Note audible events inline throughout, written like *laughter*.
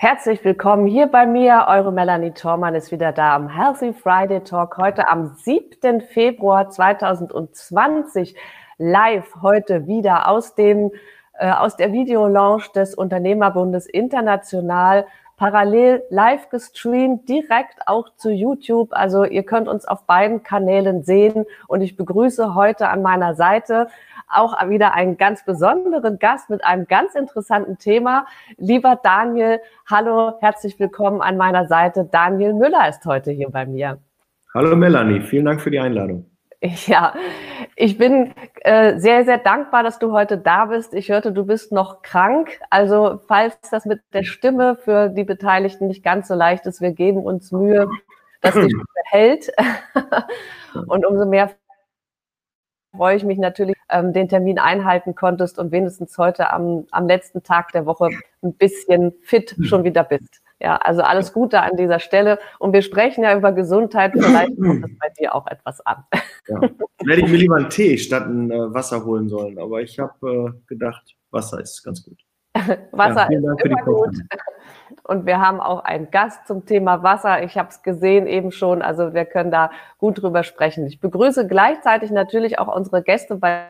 Herzlich willkommen hier bei mir. Eure Melanie Thormann ist wieder da am Healthy Friday Talk heute am 7. Februar 2020 live heute wieder aus dem äh, aus der Videolaunch des Unternehmerbundes International parallel live gestreamt, direkt auch zu YouTube. Also ihr könnt uns auf beiden Kanälen sehen und ich begrüße heute an meiner Seite auch wieder einen ganz besonderen Gast mit einem ganz interessanten Thema. Lieber Daniel, hallo, herzlich willkommen an meiner Seite. Daniel Müller ist heute hier bei mir. Hallo Melanie, vielen Dank für die Einladung. *laughs* Ja, ich bin äh, sehr, sehr dankbar, dass du heute da bist. Ich hörte, du bist noch krank. Also falls das mit der Stimme für die Beteiligten nicht ganz so leicht ist, wir geben uns Mühe, dass die Stimme hält. *laughs* Und umso mehr freue ich mich natürlich, ähm, den Termin einhalten konntest und wenigstens heute am, am letzten Tag der Woche ein bisschen fit schon wieder bist. Ja, also alles Gute an dieser Stelle. Und wir sprechen ja über Gesundheit. Vielleicht kommt das bei dir auch etwas an. Ja. Hätte ich mir lieber einen Tee statt ein äh, Wasser holen sollen. Aber ich habe äh, gedacht, Wasser ist ganz gut. Wasser ja, ist immer gut. Und wir haben auch einen Gast zum Thema Wasser. Ich habe es gesehen eben schon. Also wir können da gut drüber sprechen. Ich begrüße gleichzeitig natürlich auch unsere Gäste bei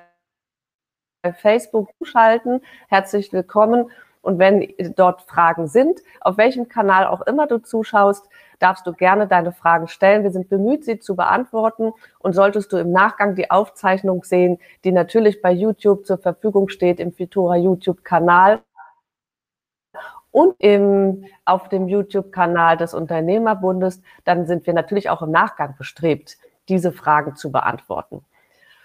Facebook zuschalten. Herzlich willkommen. Und wenn dort Fragen sind, auf welchem Kanal auch immer du zuschaust, darfst du gerne deine Fragen stellen. Wir sind bemüht, sie zu beantworten. Und solltest du im Nachgang die Aufzeichnung sehen, die natürlich bei YouTube zur Verfügung steht, im Fitura YouTube-Kanal, und im, auf dem YouTube-Kanal des Unternehmerbundes, dann sind wir natürlich auch im Nachgang bestrebt, diese Fragen zu beantworten.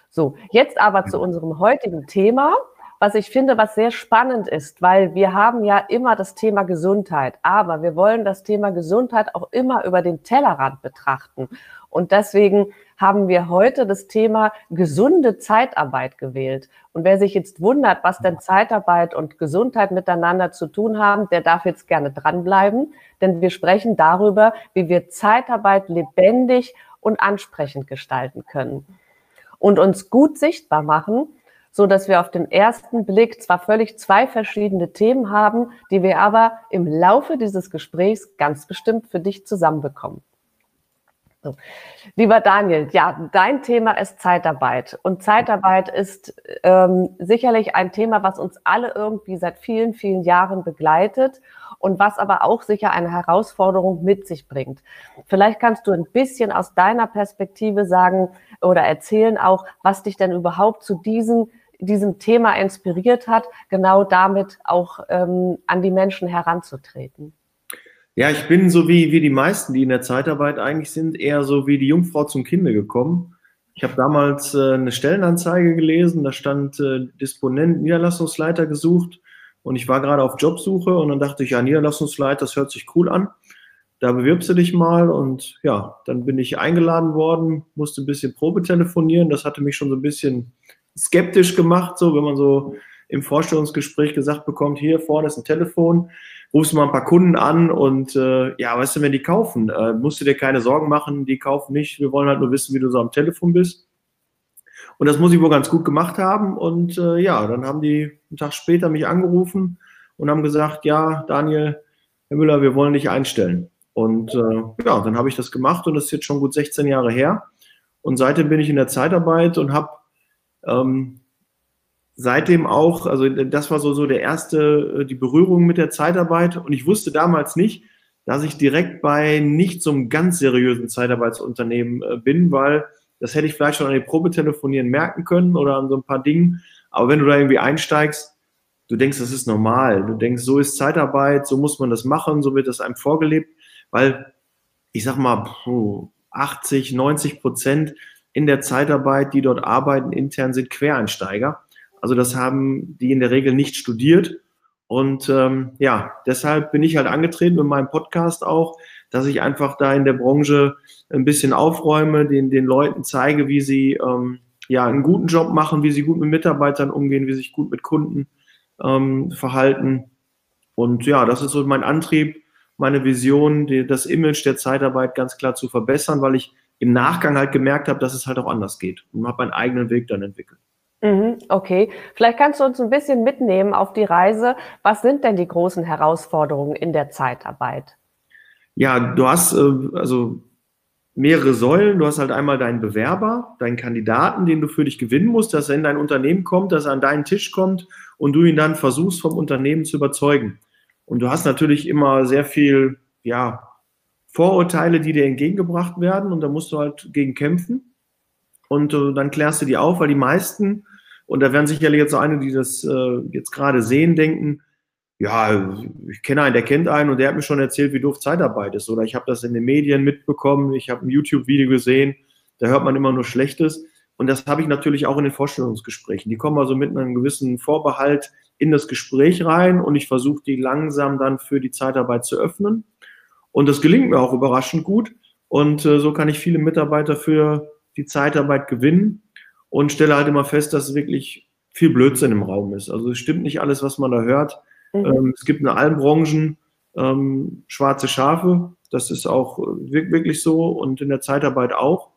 So, jetzt aber zu unserem heutigen Thema, was ich finde, was sehr spannend ist, weil wir haben ja immer das Thema Gesundheit, aber wir wollen das Thema Gesundheit auch immer über den Tellerrand betrachten. Und deswegen haben wir heute das Thema gesunde Zeitarbeit gewählt. Und wer sich jetzt wundert, was denn Zeitarbeit und Gesundheit miteinander zu tun haben, der darf jetzt gerne dranbleiben, denn wir sprechen darüber, wie wir Zeitarbeit lebendig und ansprechend gestalten können und uns gut sichtbar machen, so dass wir auf den ersten Blick zwar völlig zwei verschiedene Themen haben, die wir aber im Laufe dieses Gesprächs ganz bestimmt für dich zusammenbekommen. So. Lieber Daniel, ja, dein Thema ist Zeitarbeit. Und Zeitarbeit ist ähm, sicherlich ein Thema, was uns alle irgendwie seit vielen, vielen Jahren begleitet und was aber auch sicher eine Herausforderung mit sich bringt. Vielleicht kannst du ein bisschen aus deiner Perspektive sagen oder erzählen auch, was dich denn überhaupt zu diesem, diesem Thema inspiriert hat, genau damit auch ähm, an die Menschen heranzutreten. Ja, ich bin so wie, wie die meisten, die in der Zeitarbeit eigentlich sind, eher so wie die Jungfrau zum Kinde gekommen. Ich habe damals äh, eine Stellenanzeige gelesen, da stand äh, Disponent Niederlassungsleiter gesucht und ich war gerade auf Jobsuche und dann dachte ich, ja, Niederlassungsleiter, das hört sich cool an. Da bewirbst du dich mal und ja, dann bin ich eingeladen worden, musste ein bisschen Probe telefonieren. Das hatte mich schon so ein bisschen skeptisch gemacht, so wenn man so im Vorstellungsgespräch gesagt bekommt, hier vorne ist ein Telefon, rufst mal ein paar Kunden an und äh, ja, weißt du, wenn die kaufen, äh, musst du dir keine Sorgen machen, die kaufen nicht. Wir wollen halt nur wissen, wie du so am Telefon bist. Und das muss ich wohl ganz gut gemacht haben. Und äh, ja, dann haben die einen Tag später mich angerufen und haben gesagt, ja, Daniel, Herr Müller, wir wollen dich einstellen. Und äh, ja, dann habe ich das gemacht und das ist jetzt schon gut 16 Jahre her. Und seitdem bin ich in der Zeitarbeit und habe ähm, seitdem auch, also das war so, so der erste, äh, die Berührung mit der Zeitarbeit. Und ich wusste damals nicht, dass ich direkt bei nicht so einem ganz seriösen Zeitarbeitsunternehmen äh, bin, weil das hätte ich vielleicht schon an den Probetelefonieren merken können oder an so ein paar Dingen. Aber wenn du da irgendwie einsteigst, du denkst, das ist normal. Du denkst, so ist Zeitarbeit, so muss man das machen, so wird das einem vorgelebt. Weil ich sag mal, 80, 90 Prozent in der Zeitarbeit, die dort arbeiten, intern sind Quereinsteiger. Also das haben die in der Regel nicht studiert. Und ähm, ja, deshalb bin ich halt angetreten mit meinem Podcast auch, dass ich einfach da in der Branche ein bisschen aufräume, den, den Leuten zeige, wie sie ähm, ja einen guten Job machen, wie sie gut mit Mitarbeitern umgehen, wie sie sich gut mit Kunden ähm, verhalten. Und ja, das ist so mein Antrieb, meine Vision, die, das Image der Zeitarbeit ganz klar zu verbessern, weil ich im Nachgang halt gemerkt habe, dass es halt auch anders geht und habe meinen eigenen Weg dann entwickelt. Mhm, okay, vielleicht kannst du uns ein bisschen mitnehmen auf die Reise. Was sind denn die großen Herausforderungen in der Zeitarbeit? Ja, du hast äh, also mehrere Säulen. Du hast halt einmal deinen Bewerber, deinen Kandidaten, den du für dich gewinnen musst, dass er in dein Unternehmen kommt, dass er an deinen Tisch kommt und du ihn dann versuchst, vom Unternehmen zu überzeugen. Und du hast natürlich immer sehr viel, ja, Vorurteile, die dir entgegengebracht werden und da musst du halt gegen kämpfen. Und äh, dann klärst du die auf, weil die meisten, und da werden sicherlich jetzt so einige, die das äh, jetzt gerade sehen, denken, ja, ich kenne einen, der kennt einen und der hat mir schon erzählt, wie doof Zeitarbeit ist. Oder ich habe das in den Medien mitbekommen, ich habe ein YouTube-Video gesehen, da hört man immer nur Schlechtes. Und das habe ich natürlich auch in den Vorstellungsgesprächen. Die kommen also mit einem gewissen Vorbehalt in das Gespräch rein und ich versuche die langsam dann für die Zeitarbeit zu öffnen. Und das gelingt mir auch überraschend gut. Und äh, so kann ich viele Mitarbeiter für die Zeitarbeit gewinnen und stelle halt immer fest, dass wirklich viel Blödsinn im Raum ist. Also es stimmt nicht alles, was man da hört. Mhm. Ähm, es gibt in allen Branchen ähm, schwarze Schafe. Das ist auch wirklich so und in der Zeitarbeit auch.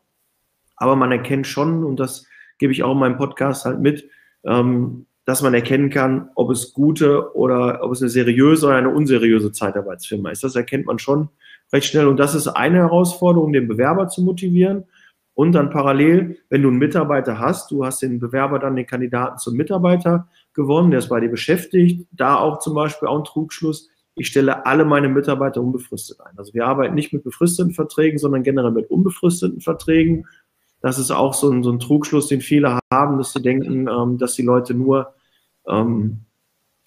Aber man erkennt schon, und das gebe ich auch in meinem Podcast halt mit, ähm, dass man erkennen kann, ob es gute oder ob es eine seriöse oder eine unseriöse Zeitarbeitsfirma ist. Das erkennt man schon recht schnell. Und das ist eine Herausforderung, den Bewerber zu motivieren. Und dann parallel, wenn du einen Mitarbeiter hast, du hast den Bewerber dann den Kandidaten zum Mitarbeiter gewonnen, der ist bei dir beschäftigt. Da auch zum Beispiel auch ein Trugschluss. Ich stelle alle meine Mitarbeiter unbefristet ein. Also wir arbeiten nicht mit befristeten Verträgen, sondern generell mit unbefristeten Verträgen. Das ist auch so ein, so ein Trugschluss, den viele haben, dass sie denken, ähm, dass die Leute nur ähm,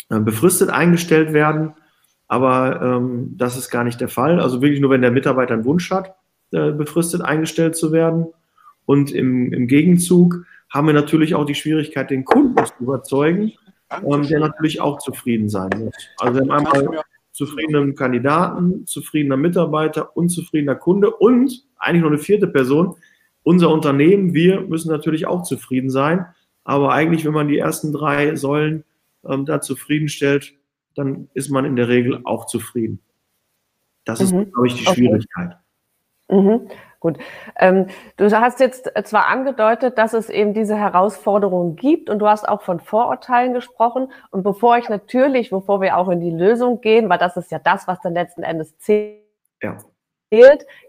äh, befristet eingestellt werden. Aber ähm, das ist gar nicht der Fall. Also wirklich nur, wenn der Mitarbeiter einen Wunsch hat, äh, befristet eingestellt zu werden. Und im, im Gegenzug haben wir natürlich auch die Schwierigkeit, den Kunden zu überzeugen, ähm, der natürlich auch zufrieden sein muss. Also wir haben einmal zufriedenen Kandidaten, zufriedener Mitarbeiter, unzufriedener Kunde und eigentlich noch eine vierte Person. Unser Unternehmen, wir müssen natürlich auch zufrieden sein. Aber eigentlich, wenn man die ersten drei Säulen ähm, da zufriedenstellt, dann ist man in der Regel auch zufrieden. Das ist, mhm. glaube ich, die okay. Schwierigkeit. Mhm. Gut. Ähm, du hast jetzt zwar angedeutet, dass es eben diese Herausforderungen gibt und du hast auch von Vorurteilen gesprochen. Und bevor ich natürlich, bevor wir auch in die Lösung gehen, weil das ist ja das, was dann letzten Endes zählt, ja,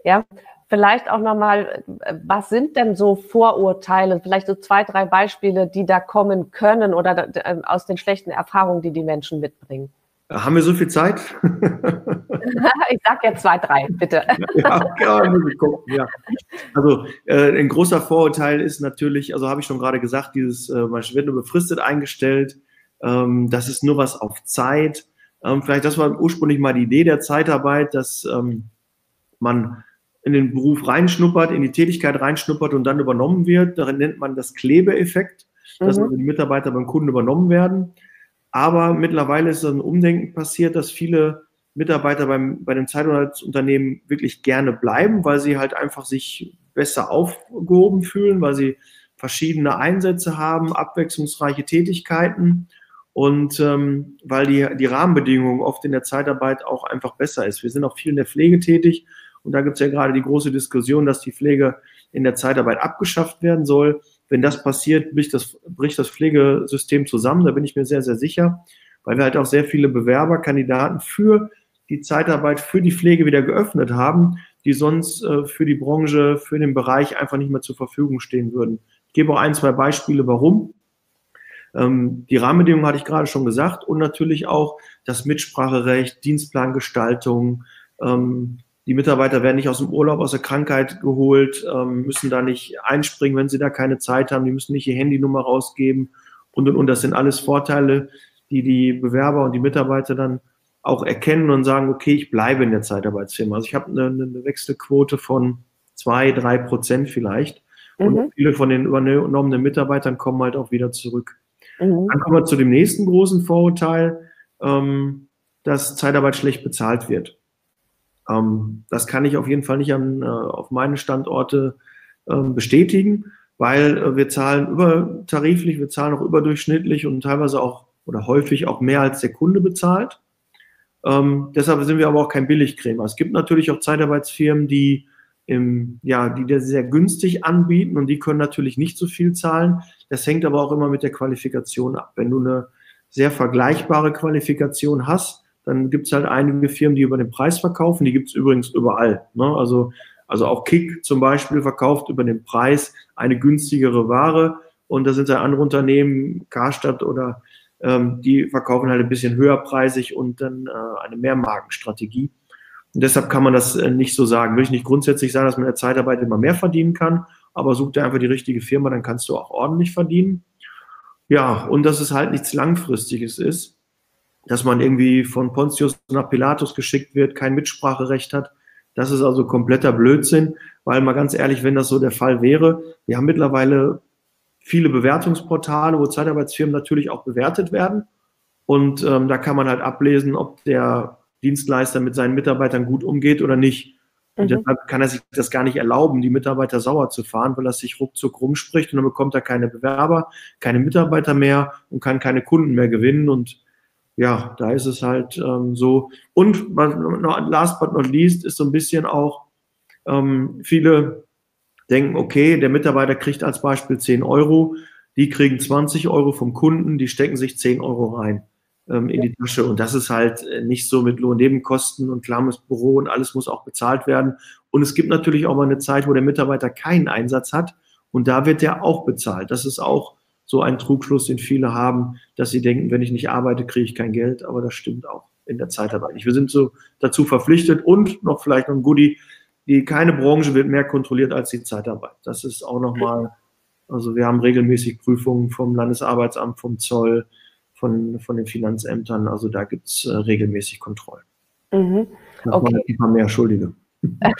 ja vielleicht auch nochmal, was sind denn so Vorurteile, vielleicht so zwei, drei Beispiele, die da kommen können oder aus den schlechten Erfahrungen, die die Menschen mitbringen? Haben wir so viel Zeit? *laughs* *laughs* ich sag ja zwei, drei, bitte. ja, ja, *laughs* gucken, ja. Also äh, ein großer Vorurteil ist natürlich, also habe ich schon gerade gesagt, dieses, äh, man wird nur befristet eingestellt, ähm, das ist nur was auf Zeit. Ähm, vielleicht das war ursprünglich mal die Idee der Zeitarbeit, dass ähm, man in den Beruf reinschnuppert, in die Tätigkeit reinschnuppert und dann übernommen wird. Darin nennt man das Klebeeffekt, dass mhm. die Mitarbeiter beim Kunden übernommen werden. Aber mittlerweile ist ein Umdenken passiert, dass viele Mitarbeiter beim, bei dem Zeitarbeitsunternehmen wirklich gerne bleiben, weil sie halt einfach sich besser aufgehoben fühlen, weil sie verschiedene Einsätze haben, abwechslungsreiche Tätigkeiten und ähm, weil die, die Rahmenbedingungen oft in der Zeitarbeit auch einfach besser ist. Wir sind auch viel in der Pflege tätig und da gibt es ja gerade die große Diskussion, dass die Pflege in der Zeitarbeit abgeschafft werden soll. Wenn das passiert, bricht das, bricht das Pflegesystem zusammen. Da bin ich mir sehr, sehr sicher, weil wir halt auch sehr viele Bewerberkandidaten für die Zeitarbeit, für die Pflege wieder geöffnet haben, die sonst äh, für die Branche, für den Bereich einfach nicht mehr zur Verfügung stehen würden. Ich gebe auch ein, zwei Beispiele, warum. Ähm, die Rahmenbedingungen hatte ich gerade schon gesagt und natürlich auch das Mitspracherecht, Dienstplangestaltung, ähm, die Mitarbeiter werden nicht aus dem Urlaub, aus der Krankheit geholt, ähm, müssen da nicht einspringen, wenn sie da keine Zeit haben. Die müssen nicht ihr Handynummer rausgeben und und und. Das sind alles Vorteile, die die Bewerber und die Mitarbeiter dann auch erkennen und sagen, okay, ich bleibe in der Zeitarbeitsfirma. Also ich habe eine, eine Wechselquote von zwei, drei Prozent vielleicht. Und mhm. viele von den übernommenen Mitarbeitern kommen halt auch wieder zurück. Mhm. Dann kommen wir zu dem nächsten großen Vorurteil, ähm, dass Zeitarbeit schlecht bezahlt wird. Ähm, das kann ich auf jeden Fall nicht an, äh, auf meine Standorte äh, bestätigen, weil äh, wir zahlen übertariflich, wir zahlen auch überdurchschnittlich und teilweise auch oder häufig auch mehr als der Kunde bezahlt. Ähm, deshalb sind wir aber auch kein Billigcremer. Es gibt natürlich auch Zeitarbeitsfirmen, die im, ja, die das sehr günstig anbieten und die können natürlich nicht so viel zahlen. Das hängt aber auch immer mit der Qualifikation ab. Wenn du eine sehr vergleichbare Qualifikation hast, dann gibt es halt einige Firmen, die über den Preis verkaufen. Die gibt es übrigens überall. Ne? Also, also auch Kick zum Beispiel verkauft über den Preis eine günstigere Ware. Und da sind ja andere Unternehmen, Karstadt oder ähm, die verkaufen halt ein bisschen höherpreisig und dann äh, eine Mehrmarkenstrategie. Und deshalb kann man das äh, nicht so sagen. Will ich nicht grundsätzlich sagen, dass man in der Zeitarbeit immer mehr verdienen kann, aber such dir einfach die richtige Firma, dann kannst du auch ordentlich verdienen. Ja, und dass es halt nichts Langfristiges ist, dass man irgendwie von Pontius nach Pilatus geschickt wird, kein Mitspracherecht hat. Das ist also kompletter Blödsinn, weil mal ganz ehrlich, wenn das so der Fall wäre, wir haben mittlerweile viele Bewertungsportale, wo Zeitarbeitsfirmen natürlich auch bewertet werden. Und ähm, da kann man halt ablesen, ob der Dienstleister mit seinen Mitarbeitern gut umgeht oder nicht. Und mhm. deshalb kann er sich das gar nicht erlauben, die Mitarbeiter sauer zu fahren, weil er sich ruckzuck rumspricht und dann bekommt er keine Bewerber, keine Mitarbeiter mehr und kann keine Kunden mehr gewinnen. Und ja, da ist es halt ähm, so. Und last but not least ist so ein bisschen auch, ähm, viele denken, okay, der Mitarbeiter kriegt als Beispiel 10 Euro, die kriegen 20 Euro vom Kunden, die stecken sich 10 Euro rein ähm, in die Tasche. Und das ist halt äh, nicht so mit Lohnnebenkosten und klarem Büro und alles muss auch bezahlt werden. Und es gibt natürlich auch mal eine Zeit, wo der Mitarbeiter keinen Einsatz hat und da wird der auch bezahlt. Das ist auch so ein Trugschluss, den viele haben, dass sie denken, wenn ich nicht arbeite, kriege ich kein Geld. Aber das stimmt auch in der Zeitarbeit nicht. Wir sind so dazu verpflichtet und noch vielleicht noch ein Goodie, die keine Branche wird mehr kontrolliert als die Zeitarbeit. Das ist auch nochmal, also wir haben regelmäßig Prüfungen vom Landesarbeitsamt, vom Zoll, von, von den Finanzämtern. Also da gibt es äh, regelmäßig Kontrollen. Mhm. Okay. Immer mehr Schuldige. *laughs*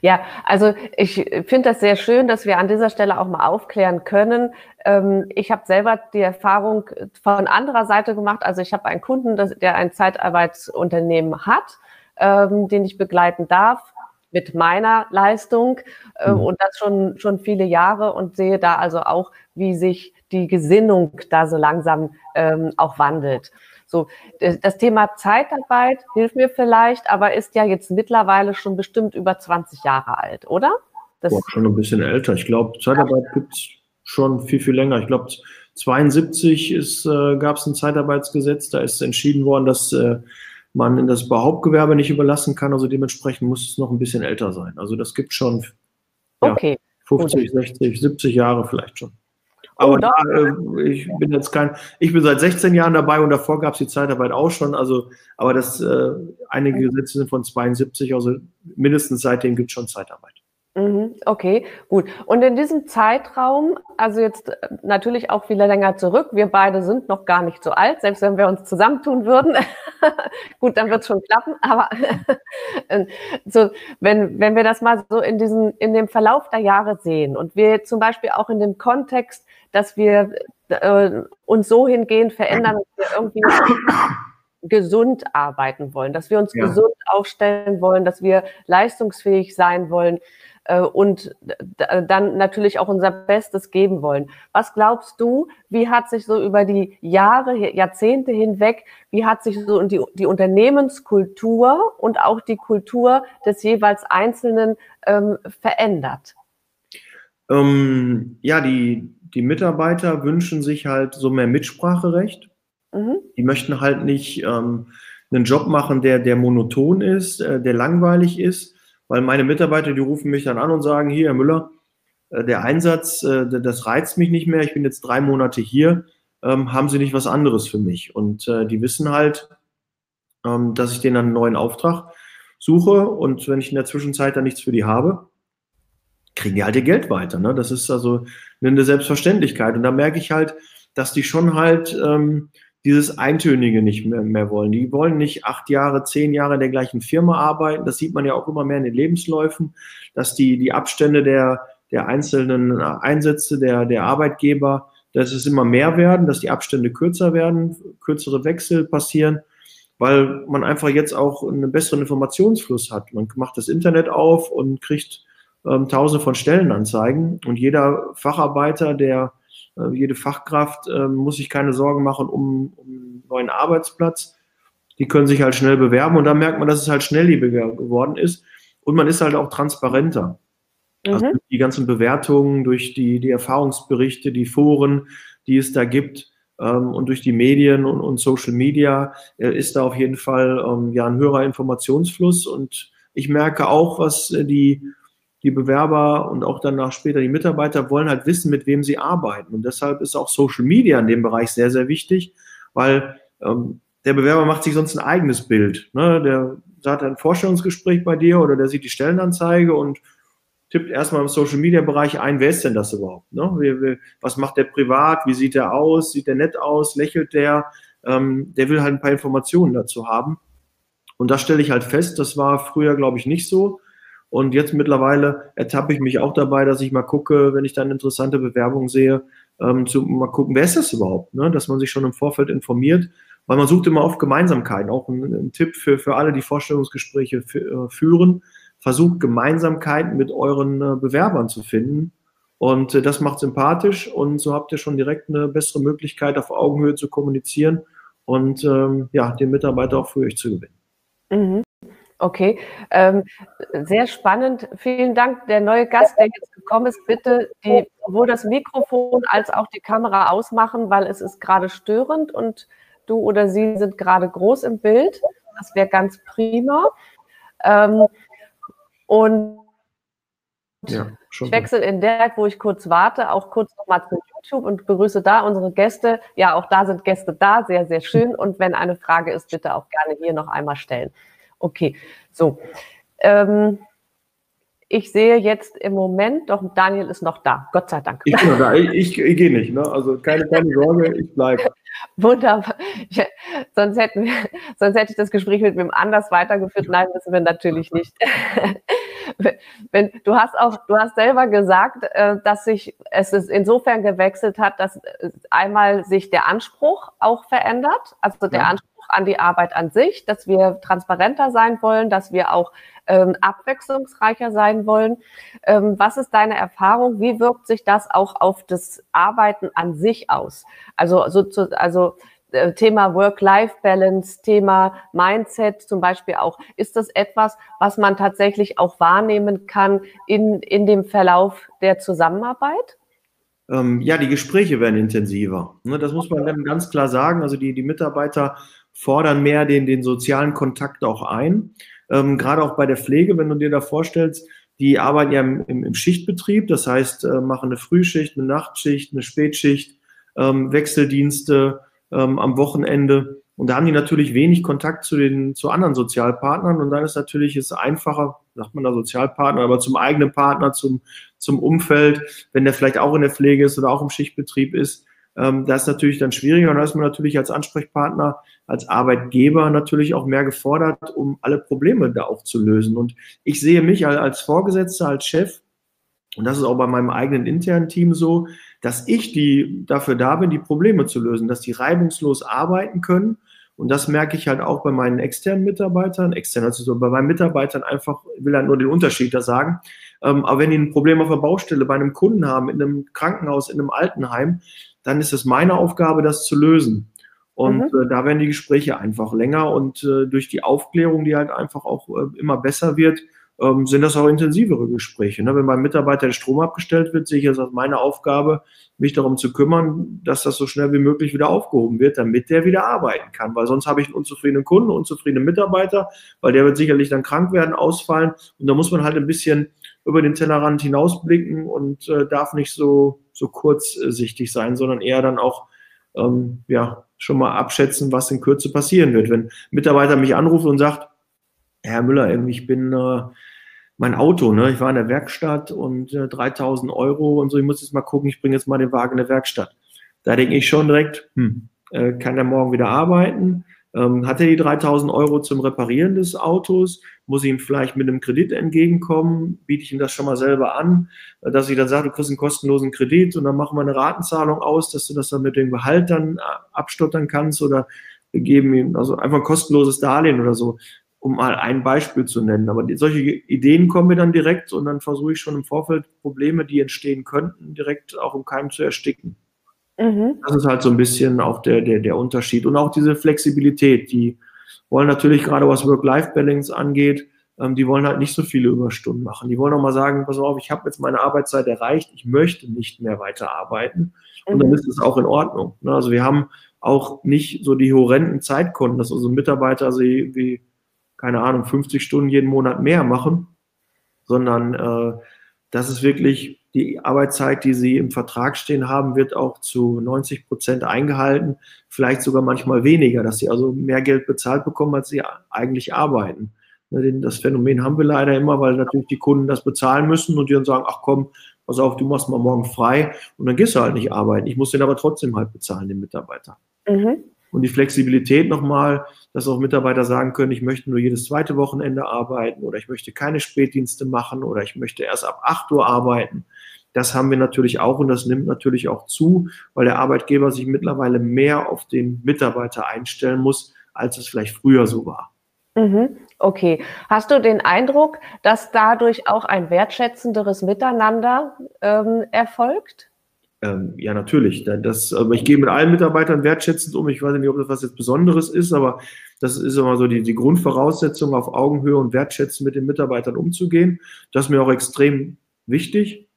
Ja, also ich finde das sehr schön, dass wir an dieser Stelle auch mal aufklären können. Ähm, ich habe selber die Erfahrung von anderer Seite gemacht. Also ich habe einen Kunden, der ein Zeitarbeitsunternehmen hat, ähm, den ich begleiten darf mit meiner Leistung äh, mhm. und das schon, schon viele Jahre und sehe da also auch, wie sich die Gesinnung da so langsam ähm, auch wandelt. So, das Thema Zeitarbeit hilft mir vielleicht, aber ist ja jetzt mittlerweile schon bestimmt über 20 Jahre alt, oder? Das Boah, schon ein bisschen älter. Ich glaube, Zeitarbeit gibt es schon viel, viel länger. Ich glaube, 72 äh, gab es ein Zeitarbeitsgesetz, da ist entschieden worden, dass äh, man in das Behauptgewerbe nicht überlassen kann. Also dementsprechend muss es noch ein bisschen älter sein. Also das gibt schon ja, okay. 50, 60, 70 Jahre vielleicht schon. Aber oh, da, äh, ich bin jetzt kein, ich bin seit 16 Jahren dabei und davor gab es die Zeitarbeit auch schon. Also, aber das äh, einige Gesetze sind von 72, also mindestens seitdem gibt es schon Zeitarbeit. Mhm, okay, gut. Und in diesem Zeitraum, also jetzt äh, natürlich auch viel länger zurück, wir beide sind noch gar nicht so alt, selbst wenn wir uns zusammentun würden. *laughs* gut, dann wird es schon klappen, aber *laughs* äh, so, wenn, wenn wir das mal so in diesem, in dem Verlauf der Jahre sehen und wir zum Beispiel auch in dem Kontext, dass wir äh, uns so hingehend verändern, dass wir irgendwie gesund arbeiten wollen, dass wir uns ja. gesund aufstellen wollen, dass wir leistungsfähig sein wollen, und dann natürlich auch unser Bestes geben wollen. Was glaubst du, wie hat sich so über die Jahre, Jahrzehnte hinweg, wie hat sich so die, die Unternehmenskultur und auch die Kultur des jeweils Einzelnen ähm, verändert? Ähm, ja, die, die Mitarbeiter wünschen sich halt so mehr Mitspracherecht. Mhm. Die möchten halt nicht ähm, einen Job machen, der, der monoton ist, äh, der langweilig ist, weil meine Mitarbeiter, die rufen mich dann an und sagen, hier, Herr Müller, äh, der Einsatz, äh, das reizt mich nicht mehr, ich bin jetzt drei Monate hier, ähm, haben Sie nicht was anderes für mich? Und äh, die wissen halt, ähm, dass ich denen einen neuen Auftrag suche und wenn ich in der Zwischenzeit dann nichts für die habe, kriegen die halt ihr Geld weiter. Ne? Das ist also eine Selbstverständlichkeit. Und da merke ich halt, dass die schon halt ähm, dieses Eintönige nicht mehr, mehr wollen. Die wollen nicht acht Jahre, zehn Jahre in der gleichen Firma arbeiten. Das sieht man ja auch immer mehr in den Lebensläufen, dass die, die Abstände der, der einzelnen Einsätze der, der Arbeitgeber, dass es immer mehr werden, dass die Abstände kürzer werden, kürzere Wechsel passieren. weil man einfach jetzt auch einen besseren Informationsfluss hat. Man macht das Internet auf und kriegt ähm, tausende von Stellenanzeigen und jeder Facharbeiter, der äh, jede Fachkraft äh, muss sich keine Sorgen machen um, um einen neuen Arbeitsplatz. Die können sich halt schnell bewerben und da merkt man, dass es halt schnelllebiger geworden ist und man ist halt auch transparenter. Mhm. Also die ganzen Bewertungen, durch die, die Erfahrungsberichte, die Foren, die es da gibt ähm, und durch die Medien und, und Social Media äh, ist da auf jeden Fall ähm, ja ein höherer Informationsfluss und ich merke auch, was äh, die die Bewerber und auch danach später die Mitarbeiter wollen halt wissen, mit wem sie arbeiten. Und deshalb ist auch Social Media in dem Bereich sehr, sehr wichtig, weil ähm, der Bewerber macht sich sonst ein eigenes Bild. Ne? Der hat ein Vorstellungsgespräch bei dir oder der sieht die Stellenanzeige und tippt erstmal im Social Media Bereich ein, wer ist denn das überhaupt? Ne? Wie, wie, was macht der privat? Wie sieht der aus? Sieht der nett aus? Lächelt der? Ähm, der will halt ein paar Informationen dazu haben. Und das stelle ich halt fest, das war früher, glaube ich, nicht so. Und jetzt mittlerweile ertappe ich mich auch dabei, dass ich mal gucke, wenn ich dann interessante Bewerbungen sehe, ähm, zu mal gucken, wer ist das überhaupt? Ne? Dass man sich schon im Vorfeld informiert, weil man sucht immer oft Gemeinsamkeiten. Auch ein, ein Tipp für, für alle, die Vorstellungsgespräche äh, führen. Versucht Gemeinsamkeiten mit euren äh, Bewerbern zu finden. Und äh, das macht sympathisch und so habt ihr schon direkt eine bessere Möglichkeit, auf Augenhöhe zu kommunizieren und ähm, ja, den Mitarbeiter auch für euch zu gewinnen. Mhm. Okay, ähm, sehr spannend. Vielen Dank. Der neue Gast, der jetzt gekommen ist, bitte die, sowohl das Mikrofon als auch die Kamera ausmachen, weil es ist gerade störend und du oder sie sind gerade groß im Bild. Das wäre ganz prima. Ähm, und ja, ich wechsle in der, wo ich kurz warte, auch kurz nochmal zu YouTube und begrüße da unsere Gäste. Ja, auch da sind Gäste da, sehr, sehr schön. Und wenn eine Frage ist, bitte auch gerne hier noch einmal stellen. Okay, so. Ähm, ich sehe jetzt im Moment, doch Daniel ist noch da, Gott sei Dank. Ich bin noch da, ich, ich, ich gehe nicht, ne? also keine, keine Sorge, ich bleibe. *laughs* Wunderbar. Ich, sonst, hätten wir, sonst hätte ich das Gespräch mit wem anders weitergeführt. Nein, müssen wir natürlich nicht. *laughs* Wenn, du hast auch, du hast selber gesagt, äh, dass sich es insofern gewechselt hat, dass einmal sich der Anspruch auch verändert, also der ja. Anspruch an die Arbeit an sich, dass wir transparenter sein wollen, dass wir auch ähm, abwechslungsreicher sein wollen. Ähm, was ist deine Erfahrung? Wie wirkt sich das auch auf das Arbeiten an sich aus? Also, so zu, also äh, Thema Work-Life-Balance, Thema Mindset zum Beispiel auch. Ist das etwas, was man tatsächlich auch wahrnehmen kann in, in dem Verlauf der Zusammenarbeit? Ähm, ja, die Gespräche werden intensiver. Ne, das muss man dann ganz klar sagen. Also die, die Mitarbeiter fordern mehr den, den sozialen Kontakt auch ein. Ähm, Gerade auch bei der Pflege, wenn du dir da vorstellst, die arbeiten ja im, im, im Schichtbetrieb, das heißt, äh, machen eine Frühschicht, eine Nachtschicht, eine Spätschicht, ähm, Wechseldienste ähm, am Wochenende. Und da haben die natürlich wenig Kontakt zu den zu anderen Sozialpartnern. Und dann ist natürlich es einfacher, sagt man da Sozialpartner, aber zum eigenen Partner, zum, zum Umfeld, wenn der vielleicht auch in der Pflege ist oder auch im Schichtbetrieb ist, ähm, das ist natürlich dann schwieriger und da ist man natürlich als Ansprechpartner, als Arbeitgeber natürlich auch mehr gefordert, um alle Probleme da auch zu lösen. Und ich sehe mich als Vorgesetzter, als Chef, und das ist auch bei meinem eigenen internen Team so, dass ich die dafür da bin, die Probleme zu lösen, dass die reibungslos arbeiten können. Und das merke ich halt auch bei meinen externen Mitarbeitern, extern, also bei meinen Mitarbeitern einfach, ich will halt nur den Unterschied da sagen. Ähm, aber wenn die ein Problem auf der Baustelle bei einem Kunden haben, in einem Krankenhaus, in einem Altenheim, dann ist es meine Aufgabe, das zu lösen. Und mhm. äh, da werden die Gespräche einfach länger und äh, durch die Aufklärung, die halt einfach auch äh, immer besser wird, ähm, sind das auch intensivere Gespräche. Ne? Wenn beim Mitarbeiter der Strom abgestellt wird, sehe ich es als meine Aufgabe, mich darum zu kümmern, dass das so schnell wie möglich wieder aufgehoben wird, damit der wieder arbeiten kann. Weil sonst habe ich einen unzufriedenen Kunden, unzufriedenen Mitarbeiter, weil der wird sicherlich dann krank werden, ausfallen. Und da muss man halt ein bisschen über den Tellerrand hinausblicken und äh, darf nicht so, so kurzsichtig sein, sondern eher dann auch ähm, ja, schon mal abschätzen, was in Kürze passieren wird. Wenn ein Mitarbeiter mich anruft und sagt, Herr Müller, ich bin äh, mein Auto, ne? Ich war in der Werkstatt und äh, 3000 Euro und so, ich muss jetzt mal gucken, ich bringe jetzt mal den Wagen in der Werkstatt. Da denke ich schon direkt, hm, äh, kann er morgen wieder arbeiten? Ähm, hat er die 3000 Euro zum Reparieren des Autos? Muss ich ihm vielleicht mit einem Kredit entgegenkommen? Biete ich ihm das schon mal selber an, äh, dass ich dann sage, du kriegst einen kostenlosen Kredit und dann machen wir eine Ratenzahlung aus, dass du das dann mit dem Gehalt dann äh, abstottern kannst oder wir geben ihm also einfach ein kostenloses Darlehen oder so, um mal ein Beispiel zu nennen. Aber die, solche Ideen kommen mir dann direkt und dann versuche ich schon im Vorfeld Probleme, die entstehen könnten, direkt auch im Keim zu ersticken. Mhm. Das ist halt so ein bisschen auch der, der, der Unterschied. Und auch diese Flexibilität, die wollen natürlich gerade was Work-Life-Balance angeht, ähm, die wollen halt nicht so viele Überstunden machen. Die wollen auch mal sagen, pass auf, ich habe jetzt meine Arbeitszeit erreicht, ich möchte nicht mehr weiter arbeiten. Und mhm. dann ist es auch in Ordnung. Ne? Also wir haben auch nicht so die horrenden Zeitkonten, dass unsere Mitarbeiter also wie, keine Ahnung, 50 Stunden jeden Monat mehr machen, sondern äh, das ist wirklich die Arbeitszeit, die sie im Vertrag stehen haben, wird auch zu 90 Prozent eingehalten, vielleicht sogar manchmal weniger, dass sie also mehr Geld bezahlt bekommen, als sie eigentlich arbeiten. Ne, das Phänomen haben wir leider immer, weil natürlich die Kunden das bezahlen müssen und die dann sagen, ach komm, pass auf, du machst mal morgen frei und dann gehst du halt nicht arbeiten. Ich muss den aber trotzdem halt bezahlen, den Mitarbeiter. Mhm. Und die Flexibilität nochmal, dass auch Mitarbeiter sagen können, ich möchte nur jedes zweite Wochenende arbeiten oder ich möchte keine Spätdienste machen oder ich möchte erst ab 8 Uhr arbeiten. Das haben wir natürlich auch und das nimmt natürlich auch zu, weil der Arbeitgeber sich mittlerweile mehr auf den Mitarbeiter einstellen muss, als es vielleicht früher so war. Mhm. Okay. Hast du den Eindruck, dass dadurch auch ein wertschätzenderes Miteinander ähm, erfolgt? Ähm, ja, natürlich. Das, aber ich gehe mit allen Mitarbeitern wertschätzend um. Ich weiß nicht, ob das was jetzt Besonderes ist, aber das ist immer so die, die Grundvoraussetzung, auf Augenhöhe und wertschätzend mit den Mitarbeitern umzugehen. Das ist mir auch extrem wichtig.